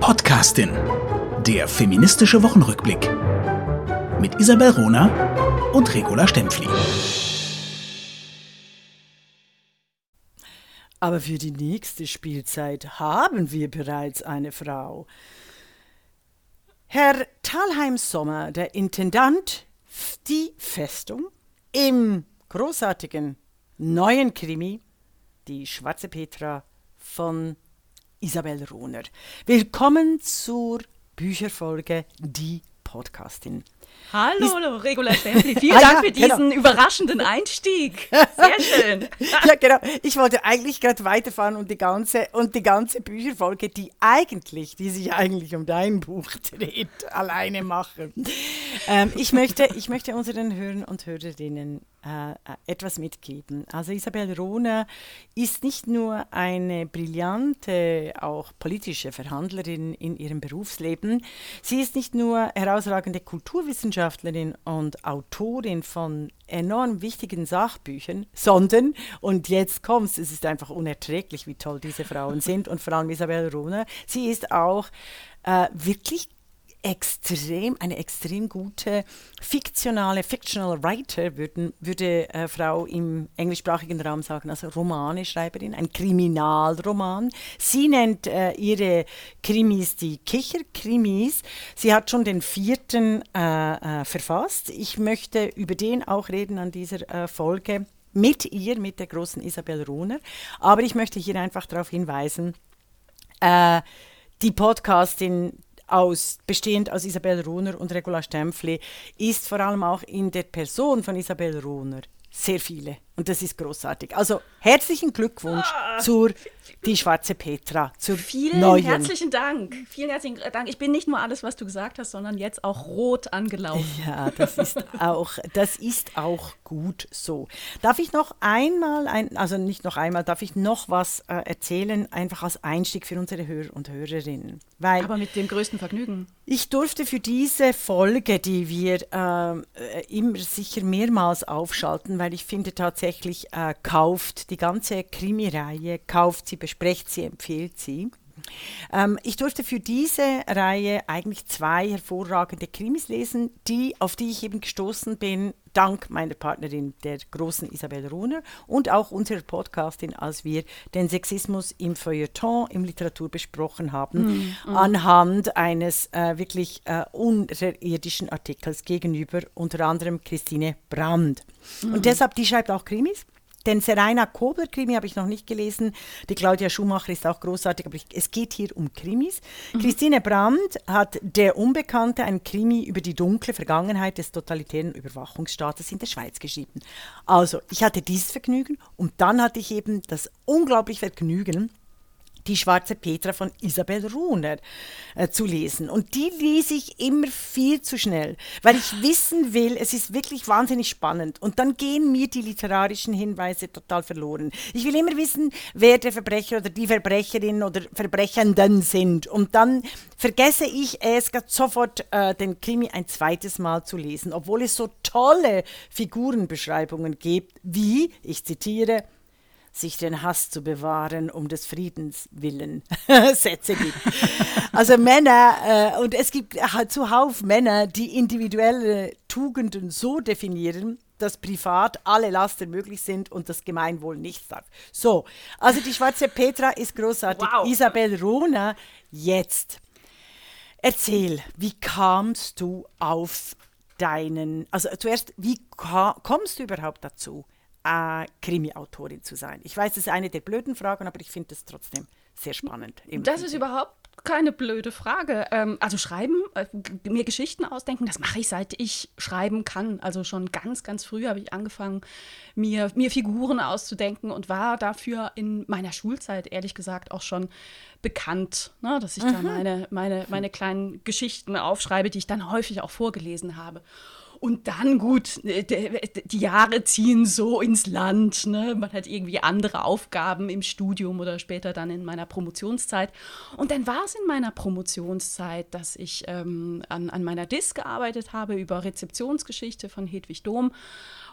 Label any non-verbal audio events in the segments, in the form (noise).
Podcastin. Der feministische Wochenrückblick. Mit Isabel Rona und Regula Stempfli. Aber für die nächste Spielzeit haben wir bereits eine Frau. Herr Thalheim-Sommer, der Intendant Die Festung, im großartigen neuen Krimi Die Schwarze Petra von Isabel Rohner. Willkommen zur Bücherfolge Die Podcastin. Hallo, Regula Stempli. (laughs) Vielen ah, Dank ja, für genau. diesen genau. überraschenden Einstieg. Sehr (laughs) schön. ja, genau. Ich wollte eigentlich gerade weiterfahren und die ganze und die ganze Bücherfolge, die eigentlich, die sich eigentlich um dein Buch dreht, (laughs) alleine machen. Ähm, ich möchte, ich möchte unseren Hörern und Hörerinnen äh, etwas mitgeben. Also Isabel Rohner ist nicht nur eine brillante, auch politische Verhandlerin in ihrem Berufsleben, sie ist nicht nur herausragende Kulturwissenschaftlerin und Autorin von enorm wichtigen Sachbüchern, sondern, und jetzt kommt's, es ist einfach unerträglich, wie toll diese Frauen sind und vor allem Isabel Rohner, sie ist auch äh, wirklich extrem, eine extrem gute fiktionale, fictional Writer, würden, würde äh, Frau im englischsprachigen Raum sagen, also Romaneschreiberin, ein Kriminalroman. Sie nennt äh, ihre Krimis die Kicherkrimis. Sie hat schon den vierten äh, äh verfasst. Ich möchte über den auch reden an dieser äh, Folge mit ihr, mit der großen Isabel Rohner. Aber ich möchte hier einfach darauf hinweisen, äh, die Podcastin aus, bestehend aus Isabel Runer und Regula Stempfli, ist vor allem auch in der Person von Isabel Runer sehr viele. Und das ist großartig. Also herzlichen Glückwunsch ah, zur Die Schwarze Petra, zur Vielen neuen. herzlichen Dank. Vielen herzlichen Dank. Ich bin nicht nur alles, was du gesagt hast, sondern jetzt auch rot angelaufen. Ja, das ist auch, das ist auch gut so. Darf ich noch einmal, ein, also nicht noch einmal, darf ich noch was äh, erzählen, einfach als Einstieg für unsere Hörer und Hörerinnen? Weil Aber mit dem größten Vergnügen. Ich durfte für diese Folge, die wir äh, immer sicher mehrmals aufschalten, weil ich finde tatsächlich, äh, kauft die ganze Krimireihe, kauft sie, besprecht sie, empfiehlt sie. Ähm, ich durfte für diese Reihe eigentlich zwei hervorragende Krimis lesen, die, auf die ich eben gestoßen bin, dank meiner Partnerin, der großen Isabel Runer und auch unserer Podcastin, als wir den Sexismus im Feuilleton, im Literatur besprochen haben, mm, mm. anhand eines äh, wirklich äh, unterirdischen Artikels gegenüber unter anderem Christine Brand. Mm. Und deshalb, die schreibt auch Krimis. Den Serena Kobler-Krimi habe ich noch nicht gelesen. Die Claudia Schumacher ist auch großartig, aber ich, es geht hier um Krimis. Mhm. Christine Brandt hat Der Unbekannte, ein Krimi über die dunkle Vergangenheit des totalitären Überwachungsstaates in der Schweiz geschrieben. Also, ich hatte dieses Vergnügen und dann hatte ich eben das unglaubliche Vergnügen, die Schwarze Petra von Isabel Runer äh, zu lesen. Und die lese ich immer viel zu schnell, weil ich wissen will, es ist wirklich wahnsinnig spannend. Und dann gehen mir die literarischen Hinweise total verloren. Ich will immer wissen, wer der Verbrecher oder die Verbrecherin oder Verbrechenden sind. Und dann vergesse ich es sofort, äh, den Krimi ein zweites Mal zu lesen, obwohl es so tolle Figurenbeschreibungen gibt, wie, ich zitiere, sich den Hass zu bewahren, um des Friedens willen (laughs) Sätze gibt. Also Männer, äh, und es gibt zuhauf Männer, die individuelle Tugenden so definieren, dass privat alle Lasten möglich sind und das Gemeinwohl nichts darf. So, also die schwarze Petra ist großartig. Wow. Isabel Rohner, jetzt. Erzähl, wie kamst du auf deinen, also zuerst, wie kommst du überhaupt dazu? Äh, Krimi-Autorin zu sein? Ich weiß, das ist eine der blöden Fragen, aber ich finde es trotzdem sehr spannend. Das ist überhaupt keine blöde Frage. Ähm, also schreiben, äh, mir Geschichten ausdenken, das mache ich seit ich schreiben kann. Also schon ganz, ganz früh habe ich angefangen, mir, mir Figuren auszudenken und war dafür in meiner Schulzeit ehrlich gesagt auch schon bekannt, ne, dass ich mhm. da meine, meine, meine kleinen Geschichten aufschreibe, die ich dann häufig auch vorgelesen habe. Und dann gut, äh, die Jahre ziehen so ins Land. Ne? Man hat irgendwie andere Aufgaben im Studium oder später dann in meiner Promotionszeit. Und dann war es in meiner Promotionszeit, dass ich ähm, an, an meiner Dis gearbeitet habe über Rezeptionsgeschichte von Hedwig Dom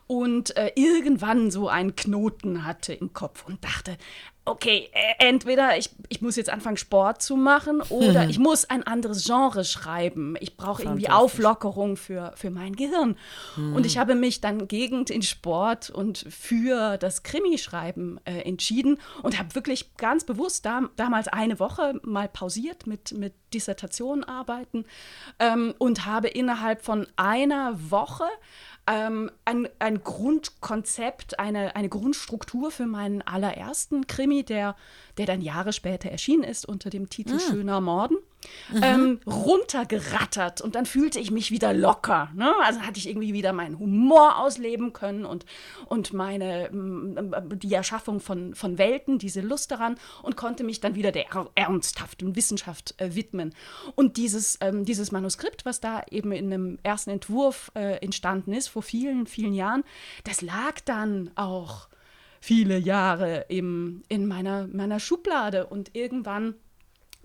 und äh, irgendwann so einen Knoten hatte im Kopf und dachte, okay, äh, entweder ich, ich muss jetzt anfangen, Sport zu machen (laughs) oder ich muss ein anderes Genre schreiben. Ich brauche irgendwie Auflockerung für, für mein Gehirn. Mhm. Und ich habe mich dann gegen den Sport und für das Krimischreiben äh, entschieden und habe wirklich ganz bewusst da, damals eine Woche mal pausiert mit, mit Dissertation arbeiten ähm, und habe innerhalb von einer Woche ähm, ein, ein Grundkonzept, eine, eine Grundstruktur für meinen allerersten Krimi, der, der dann Jahre später erschienen ist unter dem Titel mhm. Schöner Morden mhm. ähm, runtergerattert und dann fühlte ich mich wieder locker. Ne? Also hatte ich irgendwie wieder meinen Humor ausleben können und, und meine, die Erschaffung von, von Welten, diese Lust daran und konnte mich dann wieder der ernsthaften Wissenschaft äh, widmen. Und dieses, ähm, dieses Manuskript, was da eben in einem ersten Entwurf äh, entstanden ist, vor vielen, vielen Jahren, das lag dann auch viele Jahre im, in meiner, meiner Schublade und irgendwann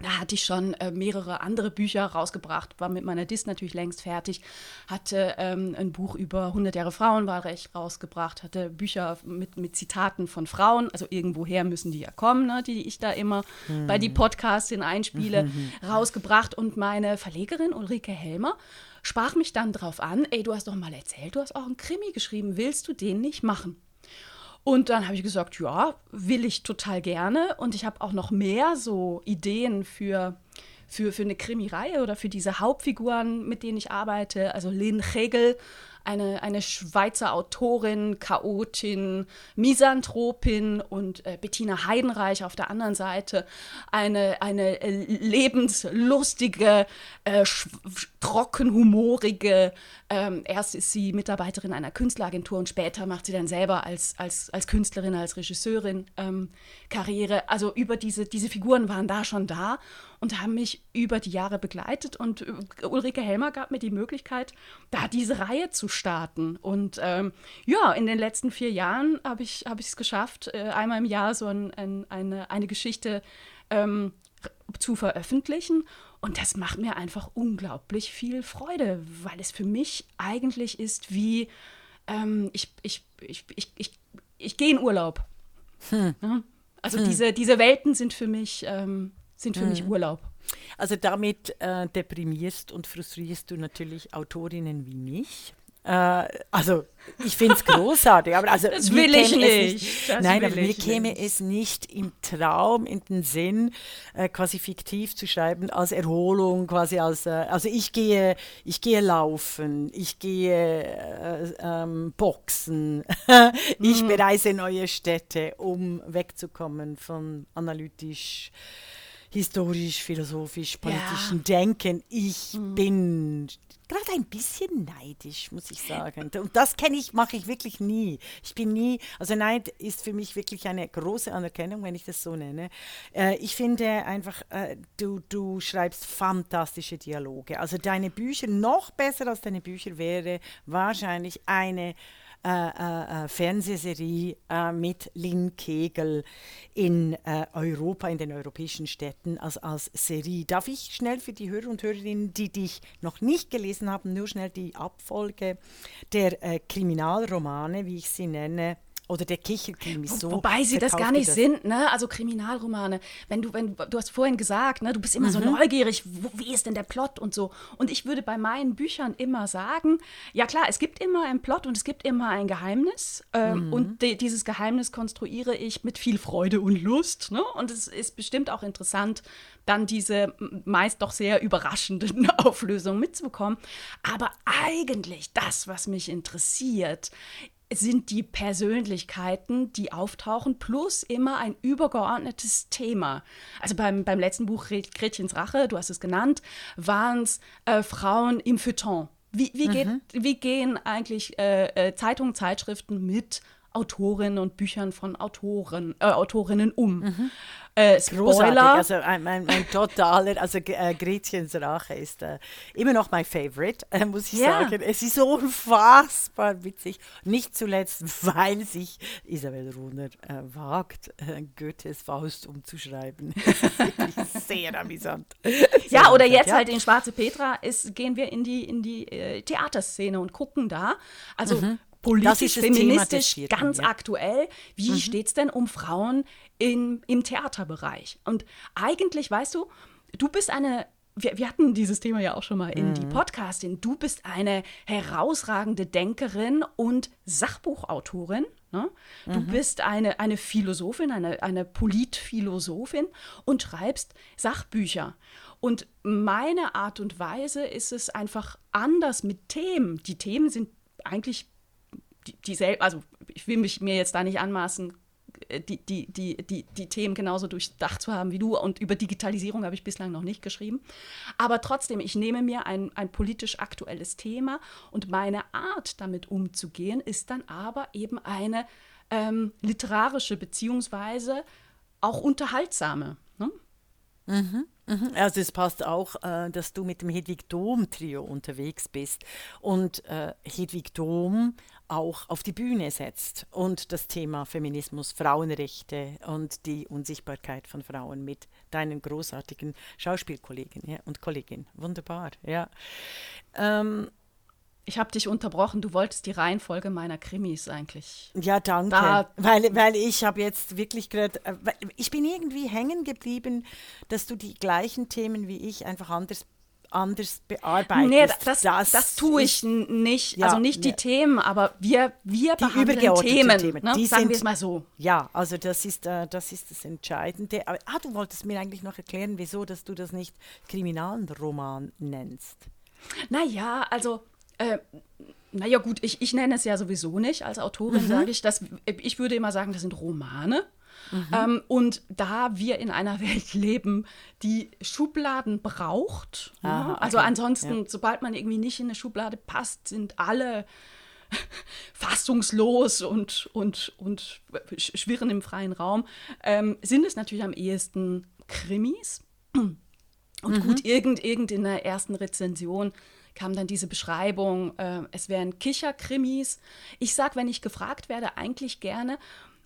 da hatte ich schon äh, mehrere andere Bücher rausgebracht, war mit meiner Dis natürlich längst fertig, hatte ähm, ein Buch über 100 Jahre Frauenwahlrecht rausgebracht, hatte Bücher mit, mit Zitaten von Frauen, also irgendwoher müssen die ja kommen, ne, die ich da immer mhm. bei die Podcasts einspiele, mhm. rausgebracht und meine Verlegerin Ulrike Helmer sprach mich dann drauf an, ey, du hast doch mal erzählt, du hast auch einen Krimi geschrieben, willst du den nicht machen? Und dann habe ich gesagt, ja, will ich total gerne. Und ich habe auch noch mehr so Ideen für, für, für eine Krimireihe oder für diese Hauptfiguren, mit denen ich arbeite. Also Lynn Hegel eine, eine Schweizer Autorin, Chaotin, Misanthropin und äh, Bettina Heidenreich auf der anderen Seite eine, eine lebenslustige, äh, trockenhumorige, ähm, erst ist sie Mitarbeiterin einer Künstleragentur und später macht sie dann selber als, als, als Künstlerin, als Regisseurin ähm, Karriere. Also über diese, diese Figuren waren da schon da und haben mich über die Jahre begleitet. Und äh, Ulrike Helmer gab mir die Möglichkeit, da diese Reihe zu starten. Und ähm, ja, in den letzten vier Jahren habe ich es geschafft, äh, einmal im Jahr so ein, ein, eine, eine Geschichte ähm, zu veröffentlichen. Und das macht mir einfach unglaublich viel Freude, weil es für mich eigentlich ist wie, ähm, ich, ich, ich, ich, ich, ich gehe in Urlaub. Hm. Also hm. diese, diese Welten sind für mich ähm, sind für mhm. mich Urlaub. Also damit äh, deprimierst und frustrierst du natürlich Autorinnen wie mich. Äh, also ich finde es (laughs) großartig, aber also das will ich nicht. nicht nein, aber mir käme nicht. es nicht im Traum, in den Sinn, äh, quasi fiktiv zu schreiben als Erholung, quasi als äh, also ich gehe, ich gehe laufen, ich gehe äh, ähm, boxen, (laughs) ich mhm. bereise neue Städte, um wegzukommen von analytisch historisch, philosophisch, politischen ja. Denken. Ich mhm. bin gerade ein bisschen neidisch, muss ich sagen. (laughs) Und das kenne ich, mache ich wirklich nie. Ich bin nie, also Neid ist für mich wirklich eine große Anerkennung, wenn ich das so nenne. Äh, ich finde einfach, äh, du, du schreibst fantastische Dialoge. Also deine Bücher, noch besser als deine Bücher wäre wahrscheinlich eine äh, äh, äh, Fernsehserie äh, mit Lynn Kegel in äh, Europa, in den europäischen Städten als, als Serie. Darf ich schnell für die Hörer und Hörerinnen, die dich noch nicht gelesen haben, nur schnell die Abfolge der äh, Kriminalromane, wie ich sie nenne, oder der Kicherkrimi so. Wobei sie das gar nicht das. sind, ne? Also Kriminalromane. Wenn du, wenn du hast vorhin gesagt, ne, du bist immer mhm. so neugierig, wo, wie ist denn der Plot und so. Und ich würde bei meinen Büchern immer sagen, ja klar, es gibt immer einen Plot und es gibt immer ein Geheimnis. Ähm, mhm. Und de, dieses Geheimnis konstruiere ich mit viel Freude und Lust. Ne? Und es ist bestimmt auch interessant, dann diese meist doch sehr überraschenden (laughs) Auflösungen mitzubekommen. Aber eigentlich das, was mich interessiert, sind die Persönlichkeiten, die auftauchen, plus immer ein übergeordnetes Thema. Also beim, beim letzten Buch Gretchens Rache, du hast es genannt, waren es äh, Frauen im Feuilleton. Wie, wie, geht, mhm. wie gehen eigentlich äh, äh, Zeitungen, Zeitschriften mit Autorinnen und Büchern von Autoren, äh, Autorinnen um? Mhm. Äh, Spoiler. Also mein, mein, mein totaler, also äh, Gretchens Rache ist äh, immer noch mein Favorite, äh, muss ich ja. sagen. Es ist so unfassbar witzig. Nicht zuletzt, weil sich Isabel Runer äh, wagt, äh, Goethes Faust umzuschreiben. (laughs) sehr amüsant. (laughs) ja, oder jetzt ja. halt in Schwarze Petra ist, gehen wir in die, in die Theaterszene und gucken da. Also mhm politisch, feministisch, ganz ja. aktuell. Wie mhm. steht es denn um Frauen in, im Theaterbereich? Und eigentlich, weißt du, du bist eine wir, wir, hatten dieses Thema ja auch schon mal in mhm. die Podcastin. Du bist eine herausragende Denkerin und Sachbuchautorin. Ne? Du mhm. bist eine, eine Philosophin, eine, eine Politphilosophin und schreibst Sachbücher. Und meine Art und Weise ist es einfach anders mit Themen. Die Themen sind eigentlich dieselben, also ich will mich mir jetzt da nicht anmaßen, äh, die, die, die, die, die Themen genauso durchdacht zu haben wie du. Und über Digitalisierung habe ich bislang noch nicht geschrieben. Aber trotzdem, ich nehme mir ein, ein politisch aktuelles Thema und meine Art, damit umzugehen, ist dann aber eben eine ähm, literarische beziehungsweise auch unterhaltsame. Ne? Mhm. Mhm. Also es passt auch, äh, dass du mit dem Hedwig Dom Trio unterwegs bist und äh, Hedwig Dom auch auf die Bühne setzt und das Thema Feminismus, Frauenrechte und die Unsichtbarkeit von Frauen mit deinen großartigen Schauspielkollegen ja, und Kolleginnen. Wunderbar, ja. Ähm, ich habe dich unterbrochen. Du wolltest die Reihenfolge meiner Krimis eigentlich. Ja, danke. Da weil, weil ich habe jetzt wirklich gerade, äh, ich bin irgendwie hängen geblieben, dass du die gleichen Themen wie ich einfach anders anders bearbeitest. Nee, das, das, das tue ich nicht. Ja, also nicht die Themen, aber wir, wir die behandeln Themen. Themen. Ne? Die Sagen wir es mal so. Ja, also das ist, äh, das ist das Entscheidende. Aber, ah, du wolltest mir eigentlich noch erklären, wieso, dass du das nicht Kriminalroman nennst. Naja, also äh, naja gut, ich, ich nenne es ja sowieso nicht. Als Autorin mhm. sage ich das, ich würde immer sagen, das sind Romane. Mhm. Ähm, und da wir in einer (laughs) Welt leben, die Schubladen braucht, Aha, ja, also okay. ansonsten, ja. sobald man irgendwie nicht in eine Schublade passt, sind alle (laughs) fassungslos und, und, und schwirren im freien Raum, ähm, sind es natürlich am ehesten Krimis. Und mhm. gut, irgend, irgend in der ersten Rezension kam dann diese Beschreibung, äh, es wären Kicherkrimis. Ich sage, wenn ich gefragt werde, eigentlich gerne,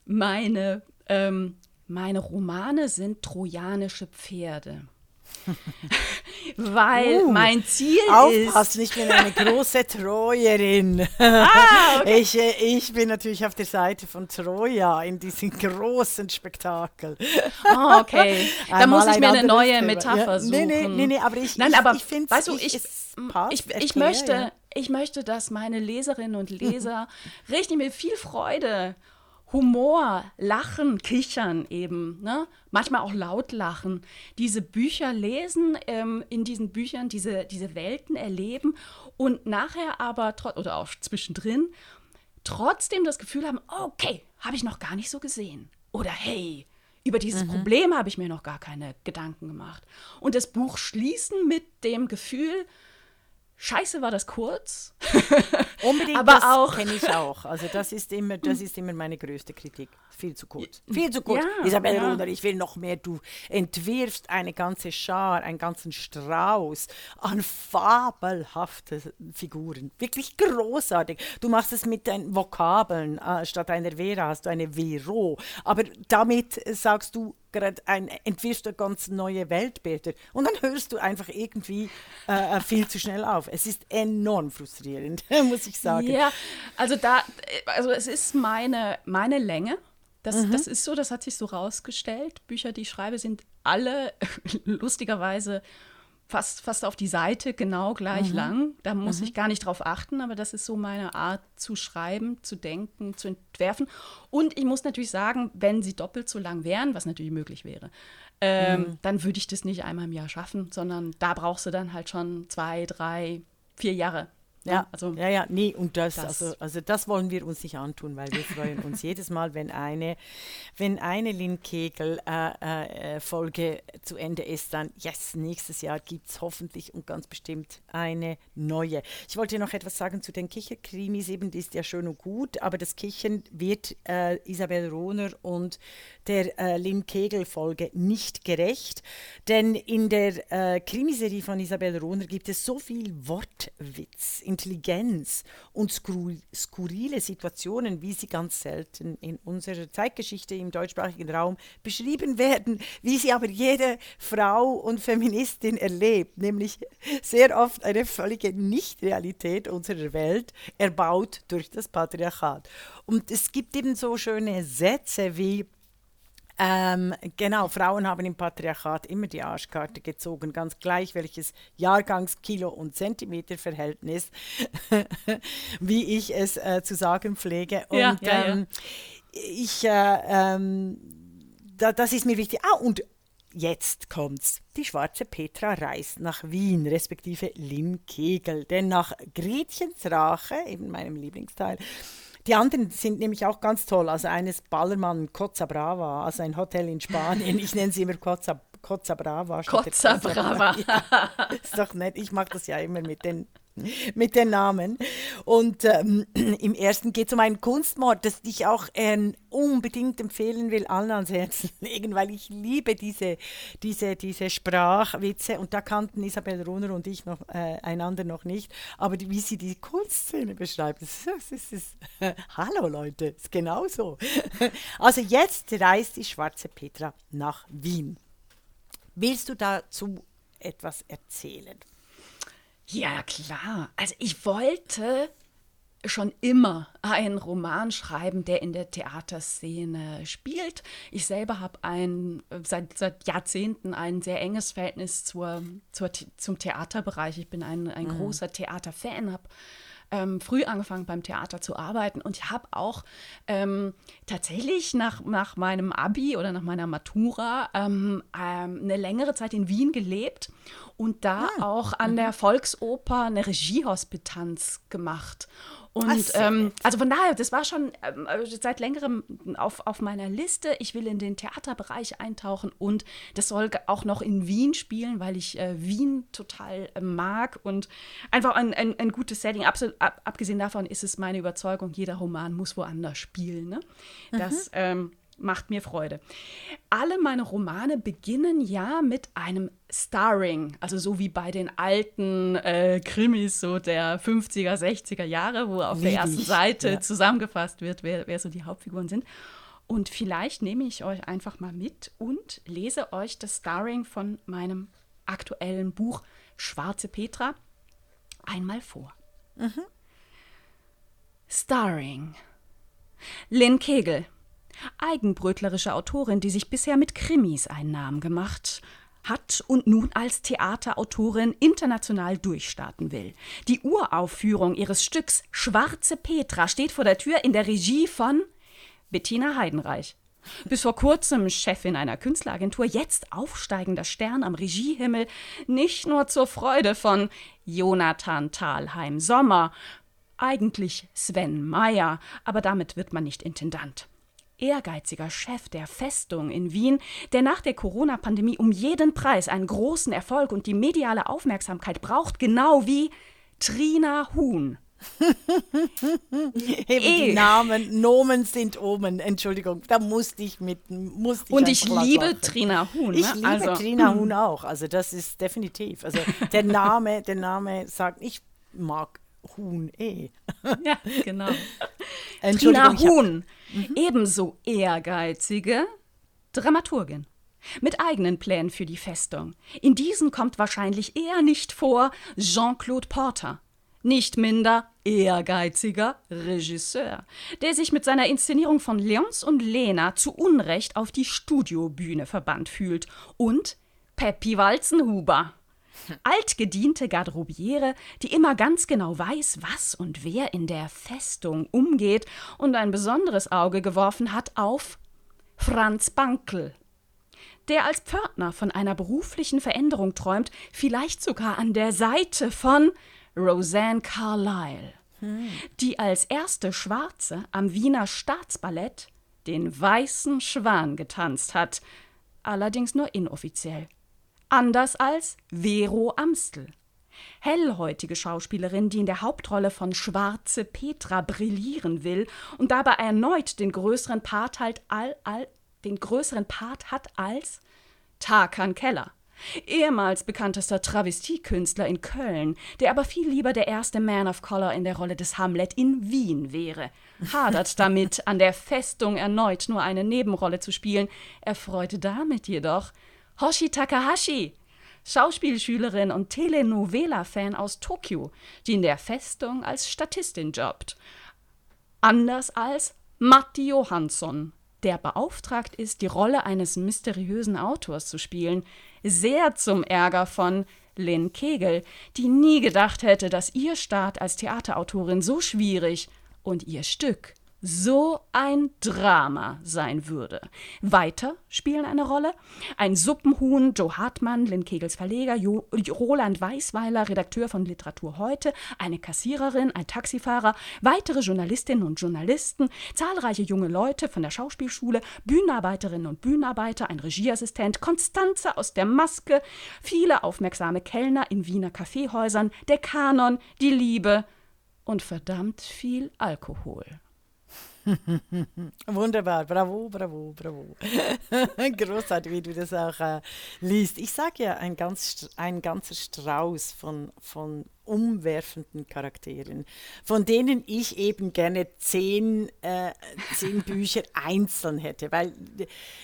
meine, ähm, meine Romane sind trojanische Pferde. (laughs) Weil uh, mein Ziel aufpassen, ist. ich bin eine große (laughs) Trojerin. Ah, (laughs) okay. ich, äh, ich bin natürlich auf der Seite von Troja in diesem großen Spektakel. Oh, okay. Da muss ich mir eine neue. Metapher ja, suchen. Nee, nee, nee, nee, aber ich, Nein, ich, aber ich finde weißt du, ich, passt, ich, ich möchte, ja. ich möchte, dass meine Leserinnen und Leser richtig mit viel Freude Humor, Lachen, Kichern eben, ne? manchmal auch laut lachen, diese Bücher lesen, ähm, in diesen Büchern diese, diese Welten erleben und nachher aber, oder auch zwischendrin, trotzdem das Gefühl haben, okay, habe ich noch gar nicht so gesehen. Oder hey, über dieses mhm. Problem habe ich mir noch gar keine Gedanken gemacht. Und das Buch schließen mit dem Gefühl, Scheiße war das kurz. (laughs) Unbedingt, aber das auch kenne ich auch. Also das ist immer, das ist immer meine größte Kritik. Viel zu kurz. Viel zu kurz. Ja, Isabel ja. Ruder, ich will noch mehr. Du entwirfst eine ganze Schar, einen ganzen Strauß an fabelhaften Figuren. Wirklich großartig. Du machst es mit deinen Vokabeln. Äh, statt einer Vera hast du eine Vero. Aber damit sagst du gerade ein, entwirfst du ganz neue Weltbilder und dann hörst du einfach irgendwie äh, äh viel zu schnell auf. Es ist enorm frustrierend, (laughs) muss ich sagen. Ja, also da, also es ist meine, meine Länge. Das, mhm. das ist so, das hat sich so rausgestellt. Bücher, die ich schreibe, sind alle (laughs) lustigerweise fast, fast auf die Seite genau gleich mhm. lang. Da muss mhm. ich gar nicht drauf achten, aber das ist so meine Art zu schreiben, zu denken, zu entwerfen. Und ich muss natürlich sagen, wenn sie doppelt so lang wären, was natürlich möglich wäre, ähm, mhm. dann würde ich das nicht einmal im Jahr schaffen, sondern da brauchst du dann halt schon zwei, drei, vier Jahre. Ja, also, ja, ja, nee, und das, das, also, also das wollen wir uns nicht antun, weil wir freuen uns (laughs) jedes Mal, wenn eine, wenn eine Lindkegel-Folge äh, äh, zu Ende ist, dann, yes, nächstes Jahr gibt es hoffentlich und ganz bestimmt eine neue. Ich wollte noch etwas sagen zu den Kicherkrimis, eben, die ist ja schön und gut, aber das Kichern wird äh, Isabel Rohner und der äh, Lynn Kegel-Folge nicht gerecht, denn in der äh, Krimiserie von Isabel Rohner gibt es so viel Wortwitz Intelligenz und skurrile Situationen, wie sie ganz selten in unserer Zeitgeschichte im deutschsprachigen Raum beschrieben werden, wie sie aber jede Frau und Feministin erlebt, nämlich sehr oft eine völlige Nichtrealität unserer Welt, erbaut durch das Patriarchat. Und es gibt eben so schöne Sätze wie ähm, genau, Frauen haben im Patriarchat immer die Arschkarte gezogen, ganz gleich welches Jahrgangs-, Kilo- und Zentimeterverhältnis, (laughs) wie ich es äh, zu sagen pflege. Und ja, ja, ähm, ich, äh, ähm, da, das ist mir wichtig. Ah, und jetzt kommt's. Die schwarze Petra reist nach Wien, respektive Lynn Kegel. Denn nach Gretchens Rache, eben meinem Lieblingsteil, die anderen sind nämlich auch ganz toll. Also eines Ballermann Coza Brava, also ein Hotel in Spanien. Ich nenne sie immer Coza, Coza Brava. Coza Brava. Ja, (laughs) ist doch nett. Ich mache das ja immer mit den (laughs) mit den Namen. Und ähm, (clears throat) im ersten geht es um einen Kunstmord, das ich auch äh, unbedingt empfehlen will, allen ans Herzen (laughs) legen, weil ich liebe diese, diese, diese Sprachwitze. Und da kannten Isabel Runner und ich noch äh, einander noch nicht. Aber die, wie sie die Kunstszene beschreibt, das ist, das ist äh, (laughs) hallo Leute, ist genauso. also jetzt reist die schwarze Petra nach Wien. Willst du dazu etwas erzählen? Ja, klar. Also ich wollte schon immer einen Roman schreiben, der in der Theaterszene spielt. Ich selber habe ein, seit, seit Jahrzehnten ein sehr enges Verhältnis zur, zur, zum Theaterbereich. Ich bin ein, ein mhm. großer Theaterfan, habe ähm, früh angefangen beim Theater zu arbeiten und ich habe auch ähm, tatsächlich nach, nach meinem Abi oder nach meiner Matura ähm, ähm eine längere Zeit in Wien gelebt und da ah. auch an der mhm. Volksoper eine Regiehospitanz gemacht. Und ähm, also von daher, das war schon ähm, seit längerem auf, auf meiner Liste. Ich will in den Theaterbereich eintauchen und das soll auch noch in Wien spielen, weil ich äh, Wien total äh, mag und einfach ein, ein, ein gutes Setting. Absolut, ab, abgesehen davon ist es meine Überzeugung, jeder Roman muss woanders spielen. Ne? Das, mhm. ähm, macht mir Freude. Alle meine Romane beginnen ja mit einem Starring, also so wie bei den alten äh, Krimis so der 50er, 60er Jahre, wo auf der ersten Seite ja. zusammengefasst wird, wer, wer so die Hauptfiguren sind. Und vielleicht nehme ich euch einfach mal mit und lese euch das Starring von meinem aktuellen Buch Schwarze Petra einmal vor. Mhm. Starring Lynn Kegel, Eigenbrötlerische Autorin, die sich bisher mit Krimis einen Namen gemacht hat und nun als Theaterautorin international durchstarten will. Die Uraufführung ihres Stücks Schwarze Petra steht vor der Tür in der Regie von Bettina Heidenreich. Bis vor kurzem Chefin einer Künstleragentur, jetzt aufsteigender Stern am Regiehimmel, nicht nur zur Freude von Jonathan Thalheim Sommer, eigentlich Sven Meyer, aber damit wird man nicht Intendant ehrgeiziger Chef der Festung in Wien, der nach der Corona-Pandemie um jeden Preis einen großen Erfolg und die mediale Aufmerksamkeit braucht, genau wie Trina Huhn. (laughs) Eben die e. Namen, Nomen sind Omen. Entschuldigung, da musste ich mit. Musste ich und ich liebe machen. Trina Huhn. Ne? Ich liebe also. Trina Huhn auch. Also, das ist definitiv. Also, der Name, der Name sagt, ich mag Huhn eh. Ja, genau. (laughs) Trina Huhn, mhm. ebenso ehrgeizige Dramaturgin. Mit eigenen Plänen für die Festung. In diesen kommt wahrscheinlich eher nicht vor Jean-Claude Porter. Nicht minder ehrgeiziger Regisseur, der sich mit seiner Inszenierung von Leons und Lena zu Unrecht auf die Studiobühne verbannt fühlt. Und Peppi Walzenhuber Altgediente Garderobiere, die immer ganz genau weiß, was und wer in der Festung umgeht und ein besonderes Auge geworfen hat auf Franz Bankel, der als Pförtner von einer beruflichen Veränderung träumt, vielleicht sogar an der Seite von Roseanne Carlyle, hm. die als erste Schwarze am Wiener Staatsballett den weißen Schwan getanzt hat, allerdings nur inoffiziell anders als Vero Amstel. Hellhäutige Schauspielerin, die in der Hauptrolle von Schwarze Petra brillieren will und dabei erneut den größeren Part halt all, all, den größeren Part hat als Tarkan Keller. ehemals bekanntester Travestiekünstler in Köln, der aber viel lieber der erste Man of Color in der Rolle des Hamlet in Wien wäre, hadert (laughs) damit, an der Festung erneut nur eine Nebenrolle zu spielen, erfreute damit jedoch Hoshi Takahashi, Schauspielschülerin und Telenovela-Fan aus Tokio, die in der Festung als Statistin jobbt. Anders als Matti Johansson, der beauftragt ist, die Rolle eines mysteriösen Autors zu spielen, sehr zum Ärger von Lynn Kegel, die nie gedacht hätte, dass ihr Start als Theaterautorin so schwierig und ihr Stück so ein Drama sein würde. Weiter spielen eine Rolle ein Suppenhuhn, Joe Hartmann, Lynn Kegels Verleger, jo Roland Weißweiler, Redakteur von Literatur heute, eine Kassiererin, ein Taxifahrer, weitere Journalistinnen und Journalisten, zahlreiche junge Leute von der Schauspielschule, Bühnenarbeiterinnen und Bühnenarbeiter, ein Regieassistent, Konstanze aus der Maske, viele aufmerksame Kellner in Wiener Kaffeehäusern, der Kanon, die Liebe und verdammt viel Alkohol. (laughs) Wunderbar, bravo, bravo, bravo. (laughs) Großartig, wie du das auch äh, liest. Ich sage ja, ein, ganz, ein ganzer Strauß von, von umwerfenden Charakteren, von denen ich eben gerne zehn, äh, zehn (laughs) Bücher einzeln hätte, weil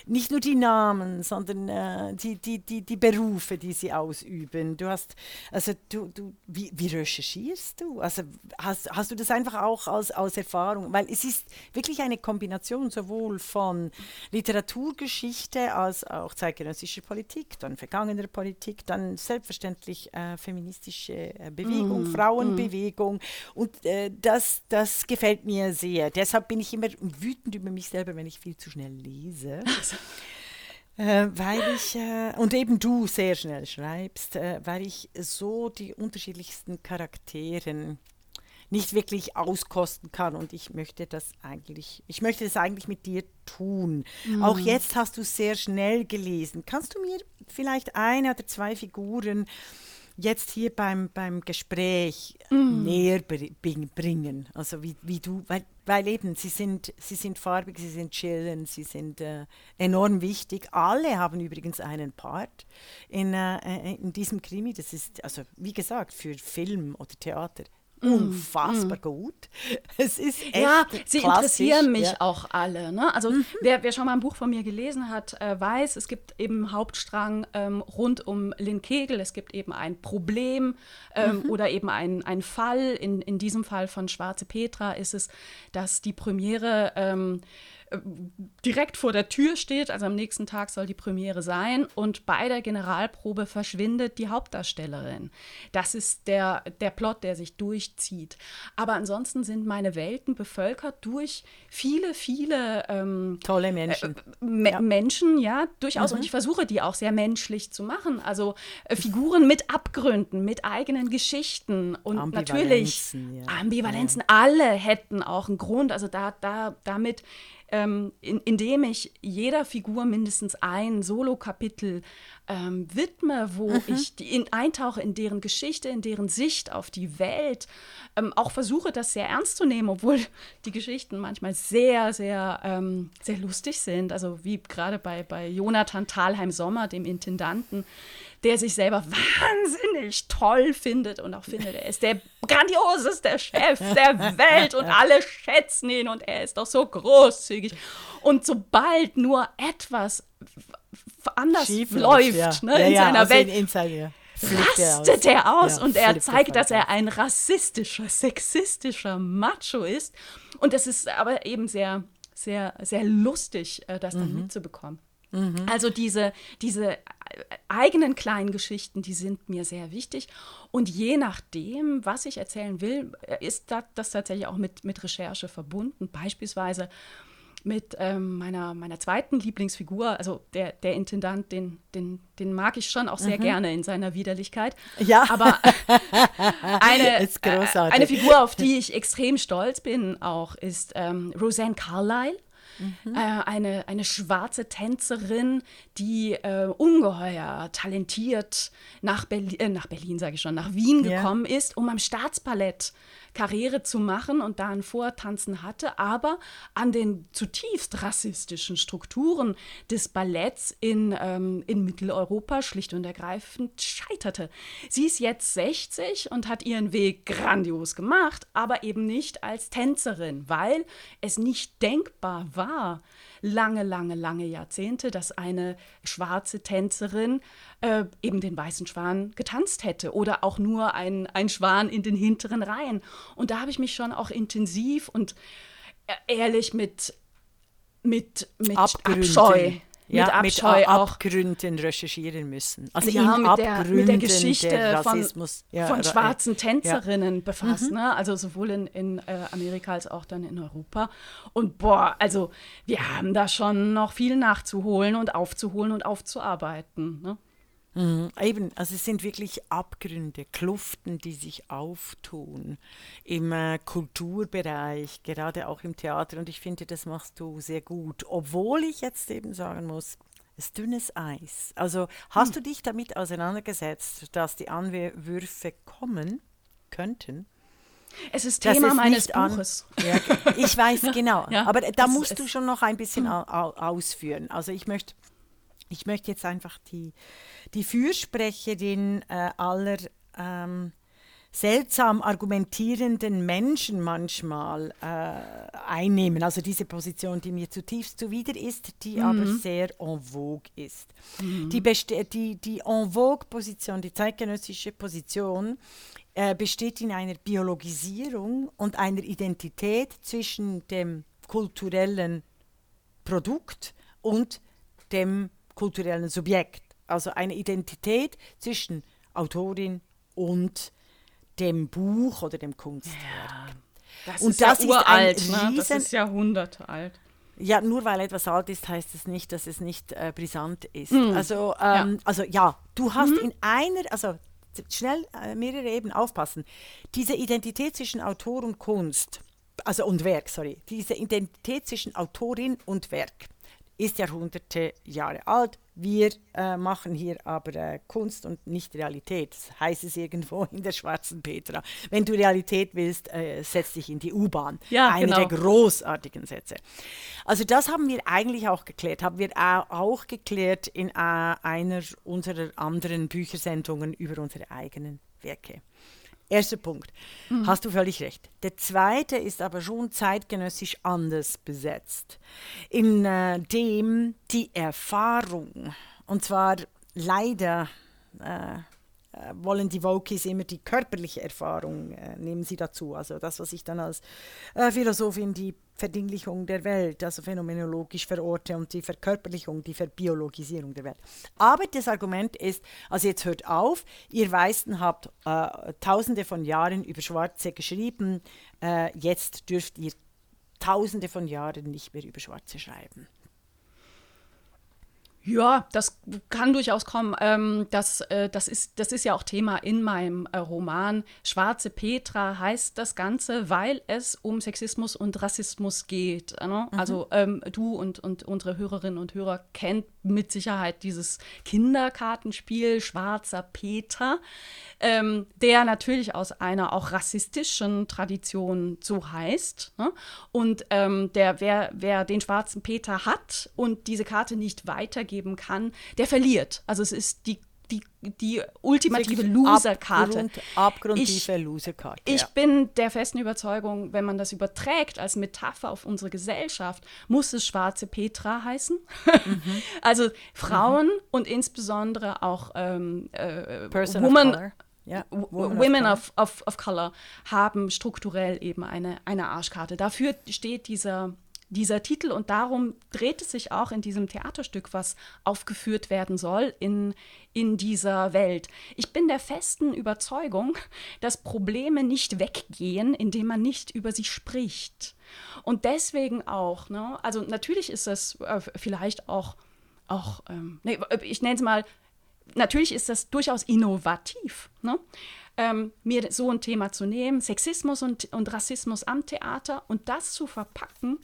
nicht nur die Namen, sondern äh, die, die, die, die Berufe, die sie ausüben. Du hast, also du, du, wie, wie recherchierst du? Also hast, hast du das einfach auch aus, aus Erfahrung? Weil es ist wirklich eine Kombination sowohl von Literaturgeschichte als auch zeitgenössischer Politik, dann vergangener Politik, dann selbstverständlich äh, feministische äh, Bewegung. Bewegung, mm, Frauenbewegung. Mm. Und äh, das, das gefällt mir sehr. Deshalb bin ich immer wütend über mich selber, wenn ich viel zu schnell lese. Äh, weil ich, äh, und eben du sehr schnell schreibst, äh, weil ich so die unterschiedlichsten Charakteren nicht wirklich auskosten kann und ich möchte das eigentlich, ich möchte das eigentlich mit dir tun. Mhm. Auch jetzt hast du sehr schnell gelesen. Kannst du mir vielleicht eine oder zwei Figuren jetzt hier beim, beim Gespräch mm. näher bringen. Also wie, wie du, weil, weil eben, sie sind, sie sind farbig, sie sind chillen, sie sind äh, enorm wichtig. Alle haben übrigens einen Part in, äh, in diesem Krimi. Das ist, also wie gesagt, für Film oder Theater unfassbar mm. gut. (laughs) Es ist echt Ja, sie interessieren mich ja. auch alle. Ne? Also mhm. wer, wer, schon mal ein Buch von mir gelesen hat, äh, weiß, es gibt eben Hauptstrang ähm, rund um Lynn Kegel. Es gibt eben ein Problem ähm, mhm. oder eben ein Fall. In, in diesem Fall von Schwarze Petra ist es, dass die Premiere ähm, direkt vor der Tür steht, also am nächsten Tag soll die Premiere sein und bei der Generalprobe verschwindet die Hauptdarstellerin. Das ist der, der Plot, der sich durchzieht. Aber ansonsten sind meine Welten bevölkert durch viele, viele ähm, tolle Menschen. Äh, me ja. Menschen, ja, durchaus. Mhm. Und ich versuche die auch sehr menschlich zu machen. Also äh, Figuren mit Abgründen, mit eigenen Geschichten und natürlich ja. Ambivalenzen. Ja. Alle hätten auch einen Grund. Also da, da, damit ähm, in, indem ich jeder Figur mindestens ein Solo-Kapitel ähm, widme, wo mhm. ich die in, eintauche in deren Geschichte, in deren Sicht auf die Welt, ähm, auch versuche, das sehr ernst zu nehmen, obwohl (laughs) die Geschichten manchmal sehr, sehr, ähm, sehr lustig sind. Also wie gerade bei, bei Jonathan Thalheim-Sommer, dem Intendanten, der sich selber wahnsinnig toll findet und auch findet, er ist der grandioseste Chef der Welt und alle schätzen ihn und er ist doch so großzügig. Und sobald nur etwas anders Schief läuft ja. ne, ja, in ja, seiner Welt, rastet er aus, aus und er zeigt, dass er ein rassistischer, sexistischer Macho ist. Und das ist aber eben sehr, sehr, sehr lustig, äh, das dann mhm. mitzubekommen. Mhm. Also diese, diese eigenen kleinen Geschichten, die sind mir sehr wichtig. Und je nachdem, was ich erzählen will, ist das tatsächlich auch mit, mit Recherche verbunden. Beispielsweise mit ähm, meiner, meiner zweiten Lieblingsfigur, also der, der Intendant, den, den, den mag ich schon auch sehr mhm. gerne in seiner Widerlichkeit. Ja. Aber (laughs) eine, äh, eine Figur, auf die ich extrem stolz bin, auch ist ähm, Roseanne Carlyle mhm. äh, eine, eine schwarze Tänzerin, die äh, ungeheuer talentiert nach, Berlin, äh, nach Berlin, sage ich schon, nach Wien gekommen ja. ist, um am Staatsballett Karriere zu machen und da ein Vortanzen hatte, aber an den zutiefst rassistischen Strukturen des Balletts in, ähm, in Mitteleuropa schlicht und ergreifend scheiterte. Sie ist jetzt 60 und hat ihren Weg grandios gemacht, aber eben nicht als Tänzerin, weil es nicht denkbar war, lange, lange, lange Jahrzehnte, dass eine schwarze Tänzerin äh, eben den weißen Schwan getanzt hätte oder auch nur ein, ein Schwan in den hinteren Reihen. Und da habe ich mich schon auch intensiv und äh, ehrlich mit, mit, mit Abscheu ja, mit Abscheu mit Abgründen recherchieren müssen. Also ja, mit der, mit der Geschichte der von, ja, von, schwarzen Tänzerinnen ja. befasst. Mhm. Ne? Also sowohl in, in äh, Amerika als auch dann in Europa. Und boah, also wir haben da schon noch viel nachzuholen und aufzuholen und aufzuarbeiten. Ne? Mhm, eben, also es sind wirklich Abgründe, Kluften, die sich auftun im äh, Kulturbereich, gerade auch im Theater. Und ich finde, das machst du sehr gut. Obwohl ich jetzt eben sagen muss, es ist dünnes Eis. Also hast hm. du dich damit auseinandergesetzt, dass die Anwürfe kommen könnten? Es ist Thema es meines Buches. An, ja, ich weiß (laughs) genau. Ja, aber da musst du schon noch ein bisschen hm. ausführen. Also ich möchte ich möchte jetzt einfach die, die Fürsprecherin äh, aller ähm, seltsam argumentierenden Menschen manchmal äh, einnehmen. Also diese Position, die mir zutiefst zuwider ist, die mhm. aber sehr en vogue ist. Mhm. Die, die, die en vogue Position, die zeitgenössische Position, äh, besteht in einer Biologisierung und einer Identität zwischen dem kulturellen Produkt und dem kulturellen Subjekt. Also eine Identität zwischen Autorin und dem Buch oder dem Kunstwerk. Ja, das und ist das ja uralt, ist ein ne? das ist Jahrhunderte alt. Ja, nur weil etwas alt ist, heißt es nicht, dass es nicht äh, brisant ist. Mhm. Also, ähm, ja. also ja, du hast mhm. in einer, also schnell äh, mehrere Ebenen aufpassen. Diese Identität zwischen Autor und Kunst, also und Werk, sorry, diese Identität zwischen Autorin und Werk ist Jahrhunderte Jahre alt. Wir äh, machen hier aber äh, Kunst und nicht Realität. Das heißt es irgendwo (laughs) in der schwarzen Petra. Wenn du Realität willst, äh, setz dich in die U-Bahn. Ja, Eine genau. der großartigen Sätze. Also das haben wir eigentlich auch geklärt. Haben wir auch geklärt in äh, einer unserer anderen Büchersendungen über unsere eigenen Werke. Erster Punkt. Mhm. Hast du völlig recht. Der zweite ist aber schon zeitgenössisch anders besetzt, in äh, dem die Erfahrung, und zwar leider äh, wollen die Wokis immer die körperliche Erfahrung, äh, nehmen sie dazu. Also das, was ich dann als äh, Philosophin die Verdinglichung der Welt, also phänomenologisch verorte und die Verkörperlichung, die Verbiologisierung der Welt. Aber das Argument ist, also jetzt hört auf, ihr Weißen habt äh, tausende von Jahren über Schwarze geschrieben, äh, jetzt dürft ihr tausende von Jahren nicht mehr über Schwarze schreiben. Ja, das kann durchaus kommen. Ähm, das, äh, das, ist, das ist ja auch Thema in meinem äh, Roman. Schwarze Petra heißt das Ganze, weil es um Sexismus und Rassismus geht. Ne? mhm. Also ähm, du und, und unsere Hörerinnen und Hörer kennt mit Sicherheit dieses Kinderkartenspiel Schwarzer Peter, ähm, der natürlich aus einer auch rassistischen Tradition so heißt. Ne? Und ähm, der, wer, wer den schwarzen Peter hat und diese Karte nicht weitergeben kann, der verliert. Also es ist die die, die ultimative Loser-Karte. Abgrund, abgrundtiefe Loser-Karte. Ich ja. bin der festen Überzeugung, wenn man das überträgt als Metapher auf unsere Gesellschaft, muss es schwarze Petra heißen. Mhm. (laughs) also Frauen mhm. und insbesondere auch ähm, äh, Women, ja, Women of, of, of, Color haben strukturell eben eine, eine Arschkarte. Dafür steht dieser dieser Titel und darum dreht es sich auch in diesem Theaterstück, was aufgeführt werden soll in, in dieser Welt. Ich bin der festen Überzeugung, dass Probleme nicht weggehen, indem man nicht über sie spricht. Und deswegen auch, ne, also natürlich ist es äh, vielleicht auch, auch ähm, ich nenne es mal natürlich ist das durchaus innovativ. Ne? ähm, mir so ein Thema zu nehmen, Sexismus und, und Rassismus am Theater und das zu verpacken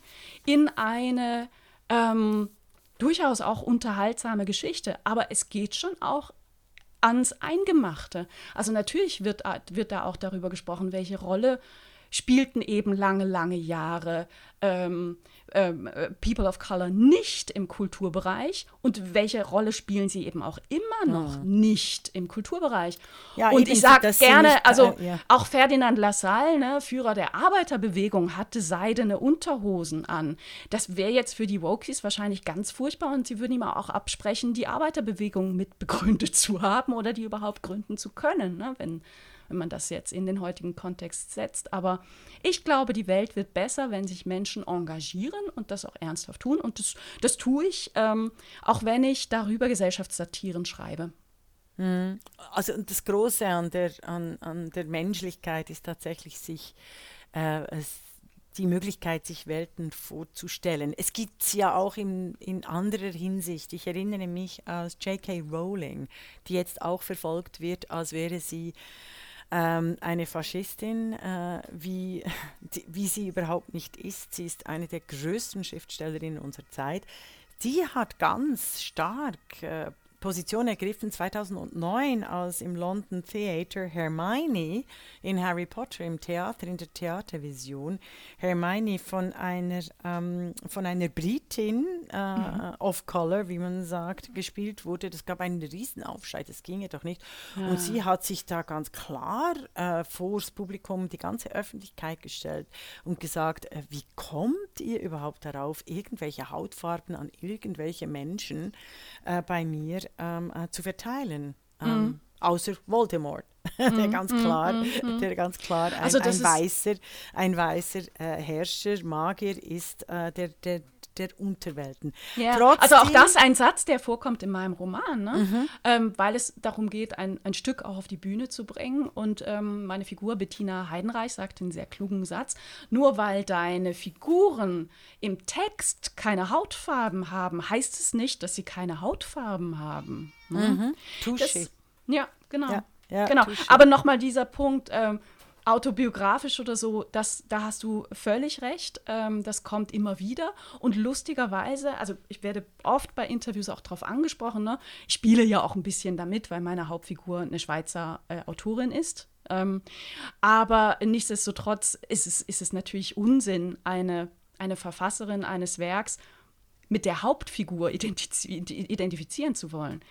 in eine ähm, durchaus auch unterhaltsame Geschichte. Aber es geht schon auch ans Eingemachte. Also natürlich wird, wird da auch darüber gesprochen, welche Rolle spielten eben lange, lange Jahre ähm, ähm, äh, People of Color nicht im Kulturbereich und welche Rolle spielen sie eben auch immer noch mhm. nicht im Kulturbereich. Ja, und ich sage gerne, nicht, also äh, ja. auch Ferdinand Lassalle, ne, Führer der Arbeiterbewegung, hatte seidene Unterhosen an. Das wäre jetzt für die Wokies wahrscheinlich ganz furchtbar und sie würden ihm auch absprechen, die Arbeiterbewegung mit begründet (laughs) zu haben oder die überhaupt gründen zu können, ne, wenn wenn man das jetzt in den heutigen Kontext setzt. Aber ich glaube, die Welt wird besser, wenn sich Menschen engagieren und das auch ernsthaft tun. Und das, das tue ich, ähm, auch wenn ich darüber Gesellschaftssatiren schreibe. Mhm. Also das Große an der, an, an der Menschlichkeit ist tatsächlich sich äh, die Möglichkeit, sich Welten vorzustellen. Es gibt es ja auch in, in anderer Hinsicht. Ich erinnere mich als J.K. Rowling, die jetzt auch verfolgt wird, als wäre sie ähm, eine Faschistin, äh, wie, (laughs) die, wie sie überhaupt nicht ist. Sie ist eine der größten Schriftstellerinnen unserer Zeit. Die hat ganz stark äh, Position ergriffen 2009, als im London Theater Hermione in Harry Potter im Theater, in der Theatervision, Hermione von einer, ähm, von einer Britin äh, mhm. of Color, wie man sagt, gespielt wurde. Das gab einen Riesenaufschrei, das ginge doch nicht. Ja. Und sie hat sich da ganz klar äh, vor das Publikum, die ganze Öffentlichkeit gestellt und gesagt, äh, wie kommt ihr überhaupt darauf, irgendwelche Hautfarben an irgendwelche Menschen äh, bei mir ähm, äh, zu verteilen. Ähm, mhm. Außer Voldemort, (laughs) der mhm. ganz mhm. klar, mhm. der ganz klar ein, also ein weißer, ein weißer äh, Herrscher, Magier ist, äh, der, der der Unterwelten. Ja. also auch das ein Satz, der vorkommt in meinem Roman, ne? mhm. ähm, weil es darum geht, ein, ein Stück auch auf die Bühne zu bringen. Und ähm, meine Figur Bettina Heidenreich sagt einen sehr klugen Satz, nur weil deine Figuren im Text keine Hautfarben haben, heißt es nicht, dass sie keine Hautfarben haben. Ne? Mhm. Das, ja, genau. Ja, ja, genau. Aber nochmal dieser Punkt, ähm, autobiografisch oder so, das, da hast du völlig recht. Ähm, das kommt immer wieder. Und lustigerweise, also ich werde oft bei Interviews auch darauf angesprochen, ne? ich spiele ja auch ein bisschen damit, weil meine Hauptfigur eine Schweizer äh, Autorin ist. Ähm, aber nichtsdestotrotz ist es, ist es natürlich Unsinn, eine, eine Verfasserin eines Werks mit der Hauptfigur identifiz identifizieren zu wollen.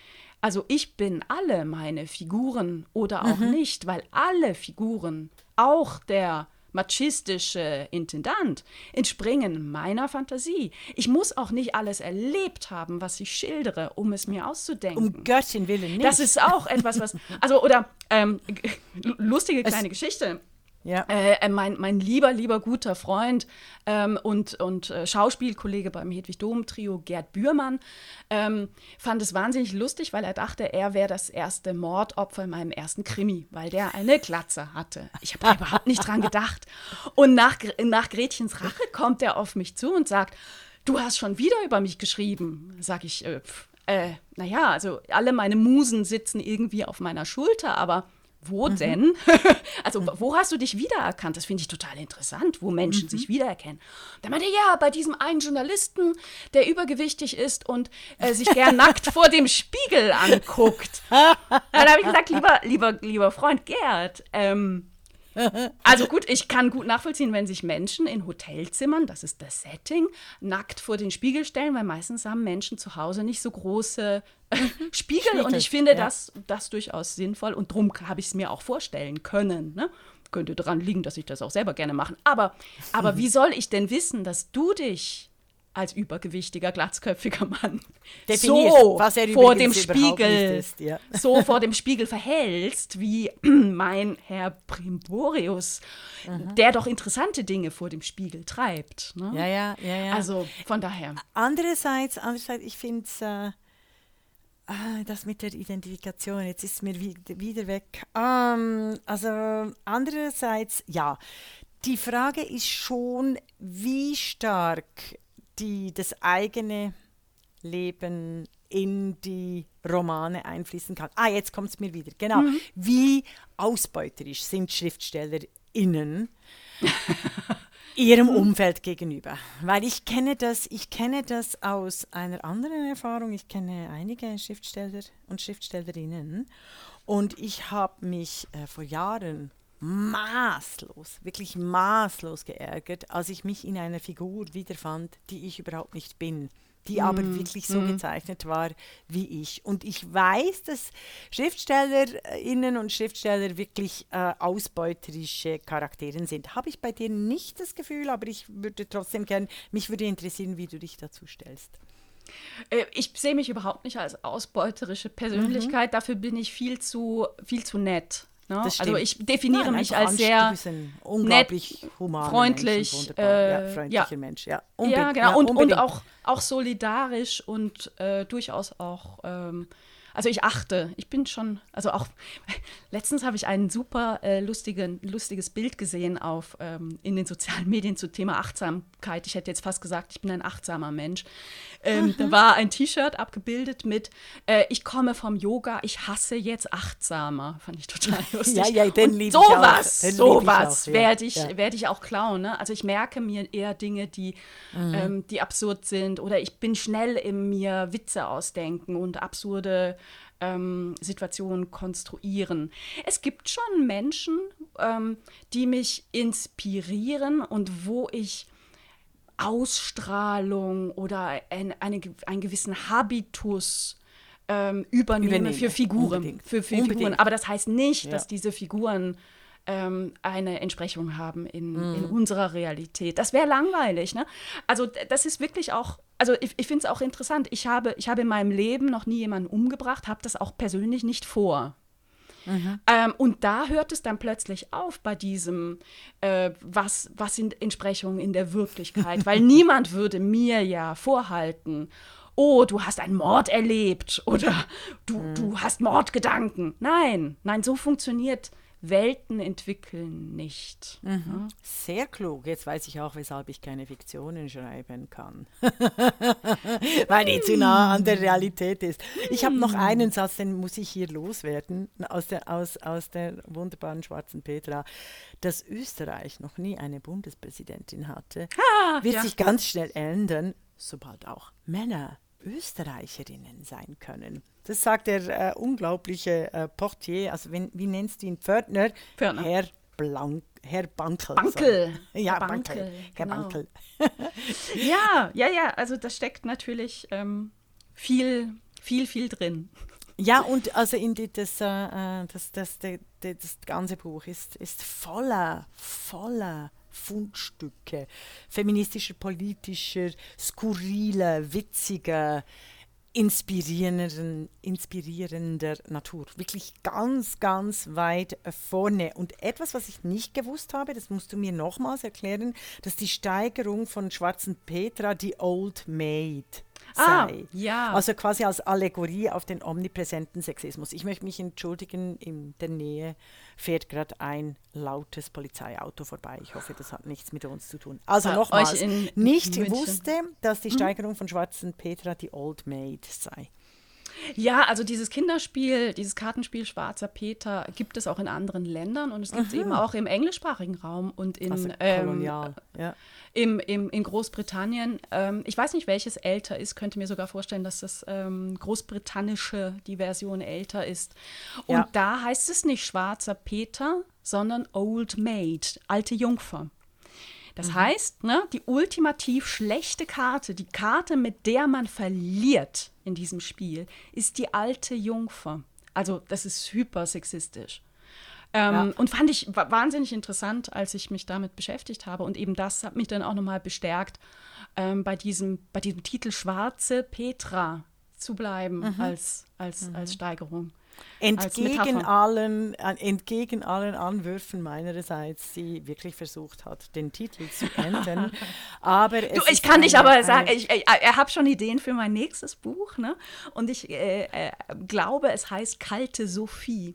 Also ich bin alle meine Figuren oder auch mhm. nicht, weil alle Figuren, auch der machistische Intendant, entspringen meiner Fantasie. Ich muss auch nicht alles erlebt haben, was ich schildere, um es mir auszudenken. Um Göttin willen nicht. Das ist auch etwas, was, also oder ähm, (laughs) lustige kleine es, Geschichte. Ja. Äh, äh, mein, mein lieber, lieber guter Freund ähm, und, und äh, Schauspielkollege beim Hedwig Dom Trio, Gerd Bührmann, ähm, fand es wahnsinnig lustig, weil er dachte, er wäre das erste Mordopfer in meinem ersten Krimi, weil der eine Glatze hatte. Ich habe überhaupt nicht dran gedacht. Und nach, nach Gretchens Rache kommt er auf mich zu und sagt, du hast schon wieder über mich geschrieben. Sag ich, äh, äh, naja, also alle meine Musen sitzen irgendwie auf meiner Schulter, aber wo mhm. denn? (laughs) also, mhm. wo hast du dich wiedererkannt? Das finde ich total interessant, wo Menschen mhm. sich wiedererkennen. Da meinte er, ja, bei diesem einen Journalisten, der übergewichtig ist und äh, sich gern nackt vor dem Spiegel anguckt. (laughs) Dann habe ich gesagt, lieber, lieber, lieber Freund Gerd, ähm, (laughs) also gut, ich kann gut nachvollziehen, wenn sich Menschen in Hotelzimmern, das ist das Setting, nackt vor den Spiegel stellen, weil meistens haben Menschen zu Hause nicht so große äh, Spiegel, (laughs) Spiegel und ich finde ja. das, das durchaus sinnvoll und darum habe ich es mir auch vorstellen können. Ne? Könnte daran liegen, dass ich das auch selber gerne mache. Aber, aber wie soll ich denn wissen, dass du dich als übergewichtiger, glatzköpfiger Mann Definiert, so vor dem Spiegel ist, ja. (laughs) so vor dem Spiegel verhältst wie (clears throat) mein Herr Primborius, mhm. der doch interessante Dinge vor dem Spiegel treibt. Ne? Ja, ja, ja, ja. Also von daher. Andererseits, andererseits ich finde es äh, ah, das mit der Identifikation, jetzt ist es mir wieder weg. Um, also andererseits, ja, die Frage ist schon, wie stark die das eigene Leben in die Romane einfließen kann. Ah, jetzt kommt es mir wieder. Genau. Mhm. Wie ausbeuterisch sind SchriftstellerInnen (laughs) ihrem Umfeld gegenüber. Weil ich kenne das, ich kenne das aus einer anderen Erfahrung. Ich kenne einige Schriftsteller und Schriftstellerinnen und ich habe mich äh, vor Jahren maßlos, wirklich maßlos geärgert, als ich mich in einer Figur wiederfand, die ich überhaupt nicht bin die mm. aber wirklich so mm. gezeichnet war wie ich. Und ich weiß, dass Schriftstellerinnen und Schriftsteller wirklich äh, ausbeuterische Charaktere sind. Habe ich bei dir nicht das Gefühl, aber ich würde trotzdem gerne, mich würde interessieren, wie du dich dazu stellst. Äh, ich sehe mich überhaupt nicht als ausbeuterische Persönlichkeit, mhm. dafür bin ich viel zu, viel zu nett. Ne? Also ich definiere Nein, mich als sehr unglaublich nett, human, freundlich, äh, ja, freundlicher ja. Mensch, ja. ja, genau. Und, und auch, auch solidarisch und äh, durchaus auch ähm, also ich achte, ich bin schon, also auch, (laughs) letztens habe ich ein super äh, lustigen, lustiges Bild gesehen auf, ähm, in den sozialen Medien zum Thema Achtsamkeit. Ich hätte jetzt fast gesagt, ich bin ein achtsamer Mensch. Ähm, da war ein T-Shirt abgebildet mit, äh, ich komme vom Yoga, ich hasse jetzt achtsamer. Fand ich total (laughs) lustig. ja, ja, den liebe sowas, ich auch. Sowas ja. werde ich, ja. werd ich auch klauen. Ne? Also ich merke mir eher Dinge, die, mhm. ähm, die absurd sind oder ich bin schnell in mir Witze ausdenken und absurde ähm, Situationen konstruieren. Es gibt schon Menschen, ähm, die mich inspirieren und wo ich Ausstrahlung oder ein, eine, einen gewissen Habitus ähm, übernehme Übernehme. für Figuren. Für, für Figuren. Aber das heißt nicht, ja. dass diese Figuren ähm, eine Entsprechung haben in, mm. in mhm. unserer Realität. Das wäre langweilig. Ne? Also das ist wirklich auch, also ich, ich finde es auch interessant. Ich habe, ich habe in meinem Leben noch nie jemanden umgebracht, habe das auch persönlich nicht vor. Mhm. Ähm, und da hört es dann plötzlich auf bei diesem, äh, was, was sind Entsprechungen in der Wirklichkeit, weil (laughs) niemand würde mir ja vorhalten, oh, du hast einen Mord erlebt oder du, mhm. du hast Mordgedanken. Nein, nein, so funktioniert Welten entwickeln nicht. Mhm. Sehr klug. Jetzt weiß ich auch, weshalb ich keine Fiktionen schreiben kann. (laughs) Weil die zu nah an der Realität ist. Ich habe noch hm. einen Satz, den muss ich hier loswerden, aus der, aus, aus der wunderbaren schwarzen Petra. Dass Österreich noch nie eine Bundespräsidentin hatte, ah, wird ja. sich ganz schnell ändern, sobald auch Männer Österreicherinnen sein können. Das sagt der äh, unglaubliche äh, Portier, also wenn, wie nennst du ihn? Pförtner? Pförtner. Herr Blank. Herr Bankel. Bankel. Ja, Bankel. Bankel. Herr genau. Bankel. (laughs) ja, ja, ja, also da steckt natürlich ähm, viel, viel, viel drin. Ja, und also in die, das, äh, äh das, das, das, das ganze Buch ist, ist voller, voller Fundstücke feministischer, politischer, skurriler, witziger, inspirierender, inspirierender Natur. Wirklich ganz, ganz weit vorne. Und etwas, was ich nicht gewusst habe, das musst du mir nochmals erklären, dass die Steigerung von Schwarzen Petra die Old Maid ah, sei. Ja. Also quasi als Allegorie auf den omnipräsenten Sexismus. Ich möchte mich entschuldigen, in der Nähe fährt gerade ein lautes Polizeiauto vorbei. Ich hoffe, das hat nichts mit uns zu tun. Also nochmals, nicht München. wusste, dass die. Steigerung von Schwarzen Petra die Old Maid sei. Ja, also dieses Kinderspiel, dieses Kartenspiel Schwarzer Peter gibt es auch in anderen Ländern und es gibt es eben auch im englischsprachigen Raum und in also ähm, ja. im, im, in Großbritannien. Ähm, ich weiß nicht, welches älter ist, könnte mir sogar vorstellen, dass das ähm, großbritannische, die Version älter ist. Und ja. da heißt es nicht Schwarzer Peter, sondern Old Maid, alte Jungfer. Das mhm. heißt, ne, die ultimativ schlechte Karte, die Karte, mit der man verliert in diesem Spiel, ist die alte Jungfer. Also das ist hyper sexistisch. Ähm, ja. Und fand ich wahnsinnig interessant, als ich mich damit beschäftigt habe. Und eben das hat mich dann auch nochmal bestärkt, ähm, bei, diesem, bei diesem Titel Schwarze Petra zu bleiben mhm. als, als, mhm. als Steigerung. Entgegen allen, äh, entgegen allen Anwürfen meinerseits, die wirklich versucht hat, den Titel zu ändern. (laughs) aber du, ich kann dich aber sagen, ich, ich, ich habe schon Ideen für mein nächstes Buch. Ne? Und ich äh, äh, glaube, es heißt Kalte Sophie.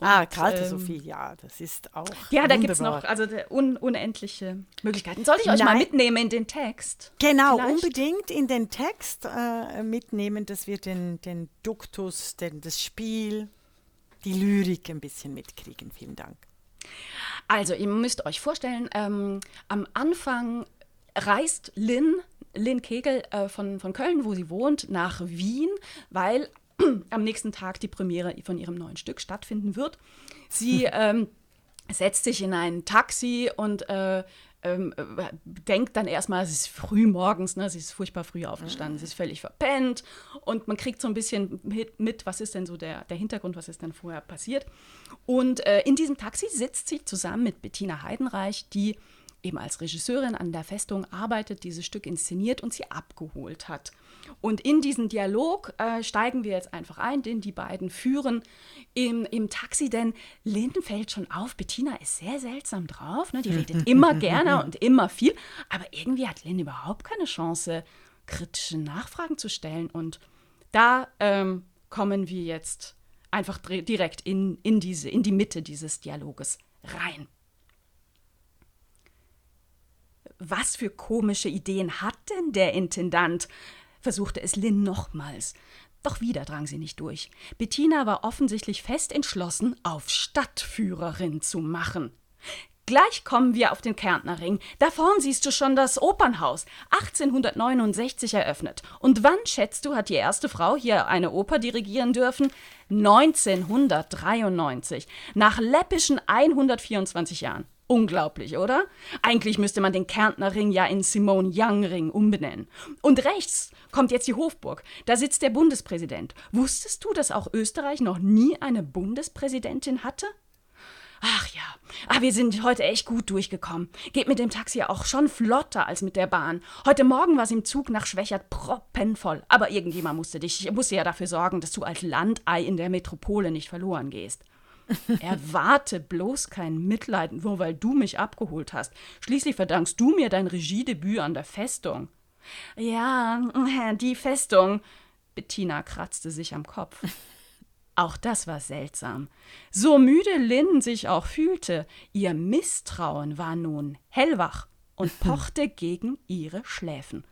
Ah, kalte ähm, Sophie, ja, das ist auch. Ja, da gibt es noch also un unendliche Möglichkeiten. Soll ich euch Nein. mal mitnehmen in den Text? Genau, Vielleicht? unbedingt in den Text äh, mitnehmen, dass wir den, den Duktus, den, das Spiel, die Lyrik ein bisschen mitkriegen. Vielen Dank. Also, ihr müsst euch vorstellen, ähm, am Anfang reist Lynn Lynn Kegel äh, von, von Köln, wo sie wohnt, nach Wien, weil (clears throat) am nächsten Tag die Premiere von ihrem neuen Stück stattfinden wird. Sie (laughs) ähm, setzt sich in ein Taxi und äh, ähm, äh, denkt dann erstmal, es ist früh morgens, ne? sie ist furchtbar früh aufgestanden, sie ist völlig verpennt und man kriegt so ein bisschen mit, mit was ist denn so der, der Hintergrund, was ist denn vorher passiert. Und äh, in diesem Taxi sitzt sie zusammen mit Bettina Heidenreich, die eben als Regisseurin an der Festung arbeitet, dieses Stück inszeniert und sie abgeholt hat. Und in diesen Dialog äh, steigen wir jetzt einfach ein, den die beiden führen im, im Taxi, denn Linden fällt schon auf, Bettina ist sehr seltsam drauf, ne? die redet (laughs) immer gerne und immer viel, aber irgendwie hat Lynn überhaupt keine Chance, kritische Nachfragen zu stellen. Und da ähm, kommen wir jetzt einfach direkt in, in, diese, in die Mitte dieses Dialoges rein was für komische Ideen hat denn der Intendant? Versuchte es Lynn nochmals. Doch wieder drang sie nicht durch. Bettina war offensichtlich fest entschlossen, auf Stadtführerin zu machen. Gleich kommen wir auf den Kärntnerring. Da vorn siehst du schon das Opernhaus. 1869 eröffnet. Und wann, schätzt du, hat die erste Frau hier eine Oper dirigieren dürfen? 1993. Nach läppischen 124 Jahren. Unglaublich, oder? Eigentlich müsste man den Kärntner Ring ja in Simone Young Ring umbenennen. Und rechts kommt jetzt die Hofburg. Da sitzt der Bundespräsident. Wusstest du, dass auch Österreich noch nie eine Bundespräsidentin hatte? Ach ja, ah, wir sind heute echt gut durchgekommen. Geht mit dem Taxi auch schon flotter als mit der Bahn. Heute Morgen war es im Zug nach Schwächert proppenvoll. Aber irgendjemand musste dich, musste ja dafür sorgen, dass du als Landei in der Metropole nicht verloren gehst. Erwarte bloß kein Mitleid, nur weil du mich abgeholt hast. Schließlich verdankst du mir dein Regiedebüt an der Festung. Ja, die Festung. Bettina kratzte sich am Kopf. Auch das war seltsam. So müde Lynn sich auch fühlte, ihr Misstrauen war nun hellwach und (laughs) pochte gegen ihre Schläfen.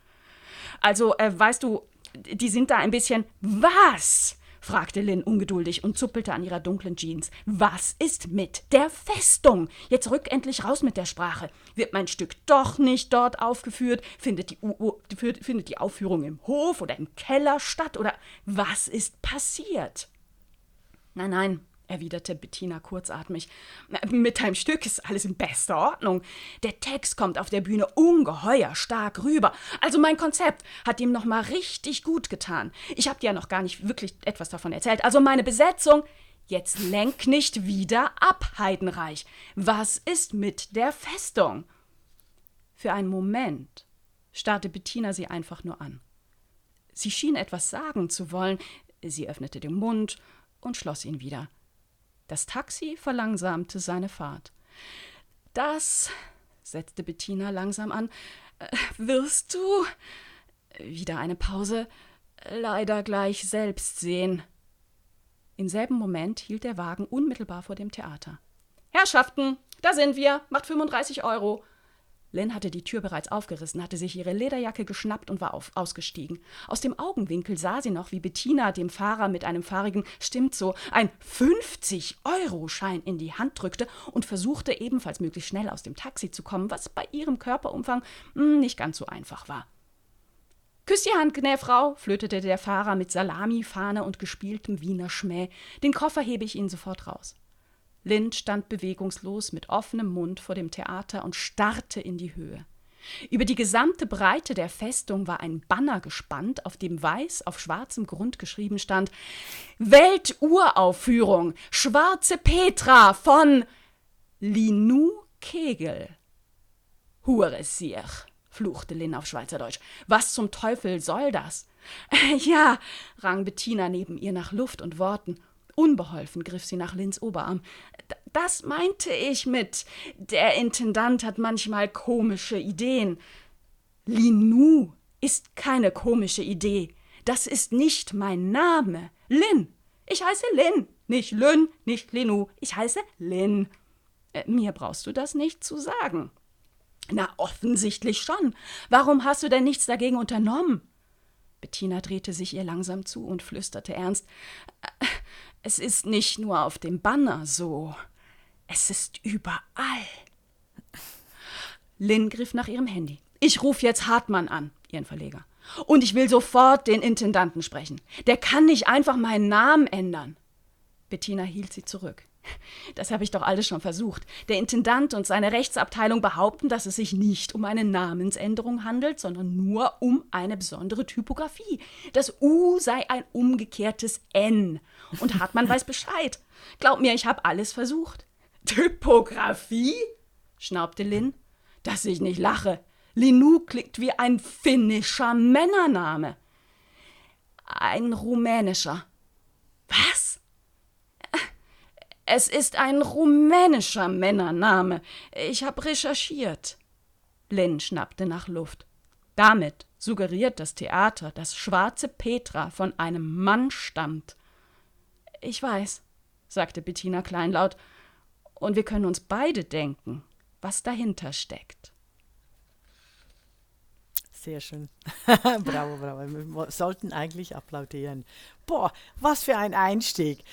Also, äh, weißt du, die sind da ein bisschen. Was? Fragte Lynn ungeduldig und zuppelte an ihrer dunklen Jeans. Was ist mit der Festung? Jetzt rück endlich raus mit der Sprache. Wird mein Stück doch nicht dort aufgeführt? Findet die, U findet die Aufführung im Hof oder im Keller statt? Oder was ist passiert? Nein, nein, erwiderte Bettina kurzatmig. Mit deinem Stück ist alles in bester Ordnung. Der Text kommt auf der Bühne ungeheuer stark rüber. Also mein Konzept hat ihm noch mal richtig gut getan. Ich habe dir ja noch gar nicht wirklich etwas davon erzählt. Also meine Besetzung. Jetzt lenk nicht wieder ab, Heidenreich. Was ist mit der Festung? Für einen Moment starrte Bettina sie einfach nur an. Sie schien etwas sagen zu wollen. Sie öffnete den Mund und schloss ihn wieder. Das Taxi verlangsamte seine Fahrt. Das, setzte Bettina langsam an, äh, wirst du, wieder eine Pause, leider gleich selbst sehen. Im selben Moment hielt der Wagen unmittelbar vor dem Theater. Herrschaften, da sind wir, macht 35 Euro. Len hatte die Tür bereits aufgerissen, hatte sich ihre Lederjacke geschnappt und war auf, ausgestiegen. Aus dem Augenwinkel sah sie noch, wie Bettina dem Fahrer mit einem fahrigen Stimmt so ein 50-Euro-Schein in die Hand drückte und versuchte ebenfalls möglichst schnell aus dem Taxi zu kommen, was bei ihrem Körperumfang hm, nicht ganz so einfach war. Küss die Hand, Gnäfrau, flötete der Fahrer mit Salami, Fahne und gespieltem Wiener Schmäh. Den Koffer hebe ich Ihnen sofort raus. Lind stand bewegungslos mit offenem Mund vor dem Theater und starrte in die Höhe. Über die gesamte Breite der Festung war ein Banner gespannt, auf dem weiß auf schwarzem Grund geschrieben stand Welturaufführung Schwarze Petra von Linu Kegel. Huresir, fluchte Lin auf Schweizerdeutsch. Was zum Teufel soll das? (laughs) Ja, rang Bettina neben ihr nach Luft und Worten. Unbeholfen griff sie nach Lins Oberarm. Das meinte ich mit. Der Intendant hat manchmal komische Ideen. Linou ist keine komische Idee. Das ist nicht mein Name. Lin. Ich heiße Lin. Nicht Lynn, nicht Linu. Ich heiße Lynn. Äh, mir brauchst du das nicht zu sagen. Na, offensichtlich schon. Warum hast du denn nichts dagegen unternommen? Bettina drehte sich ihr langsam zu und flüsterte ernst. Es ist nicht nur auf dem Banner so. Es ist überall. Lynn griff nach ihrem Handy. Ich rufe jetzt Hartmann an, ihren Verleger. Und ich will sofort den Intendanten sprechen. Der kann nicht einfach meinen Namen ändern. Bettina hielt sie zurück. Das habe ich doch alles schon versucht. Der Intendant und seine Rechtsabteilung behaupten, dass es sich nicht um eine Namensänderung handelt, sondern nur um eine besondere Typografie. Das U sei ein umgekehrtes N. Und Hartmann weiß Bescheid. Glaub mir, ich habe alles versucht. Typografie? schnaubte Lynn. Dass ich nicht lache. Linu klingt wie ein finnischer Männername. Ein rumänischer. Was? Es ist ein rumänischer Männername. Ich habe recherchiert. Lynn schnappte nach Luft. Damit suggeriert das Theater, dass schwarze Petra von einem Mann stammt. Ich weiß, sagte Bettina kleinlaut, und wir können uns beide denken, was dahinter steckt. Sehr schön. (laughs) bravo, bravo. Wir sollten eigentlich applaudieren. Boah, was für ein Einstieg.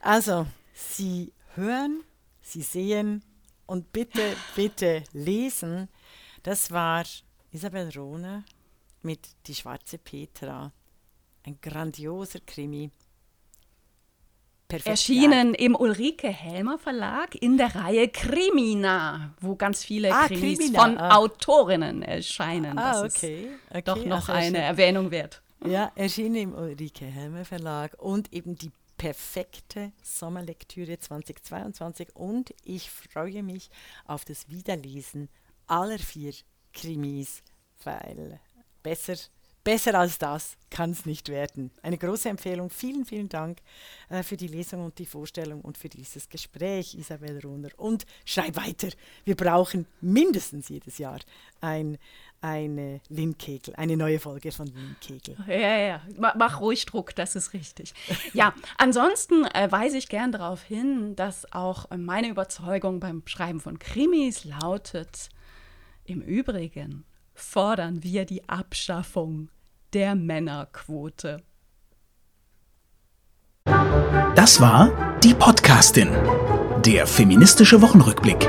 Also, Sie hören, Sie sehen und bitte, bitte lesen. Das war Isabel Rohner mit Die schwarze Petra. Ein grandioser Krimi. Perfekt Erschienen im Ulrike Helmer Verlag in der Reihe Krimina, wo ganz viele ah, Krimis Krimina. von ah. Autorinnen erscheinen. Ah, das okay. ist okay. doch noch also eine Erwähnung wert. Ja, erschienen im Ulrike Helmer Verlag und eben die perfekte Sommerlektüre 2022 und ich freue mich auf das Wiederlesen aller vier Krimis, weil besser Besser als das kann es nicht werden. Eine große Empfehlung. Vielen, vielen Dank äh, für die Lesung und die Vorstellung und für dieses Gespräch, Isabel Rohner. Und schreib weiter. Wir brauchen mindestens jedes Jahr ein, eine Lindkegel, eine neue Folge von Lindkegel. Ja, ja, mach ruhig Druck, das ist richtig. Ja, ansonsten äh, weise ich gern darauf hin, dass auch meine Überzeugung beim Schreiben von Krimis lautet, im Übrigen fordern wir die Abschaffung der Männerquote. Das war die Podcastin, der feministische Wochenrückblick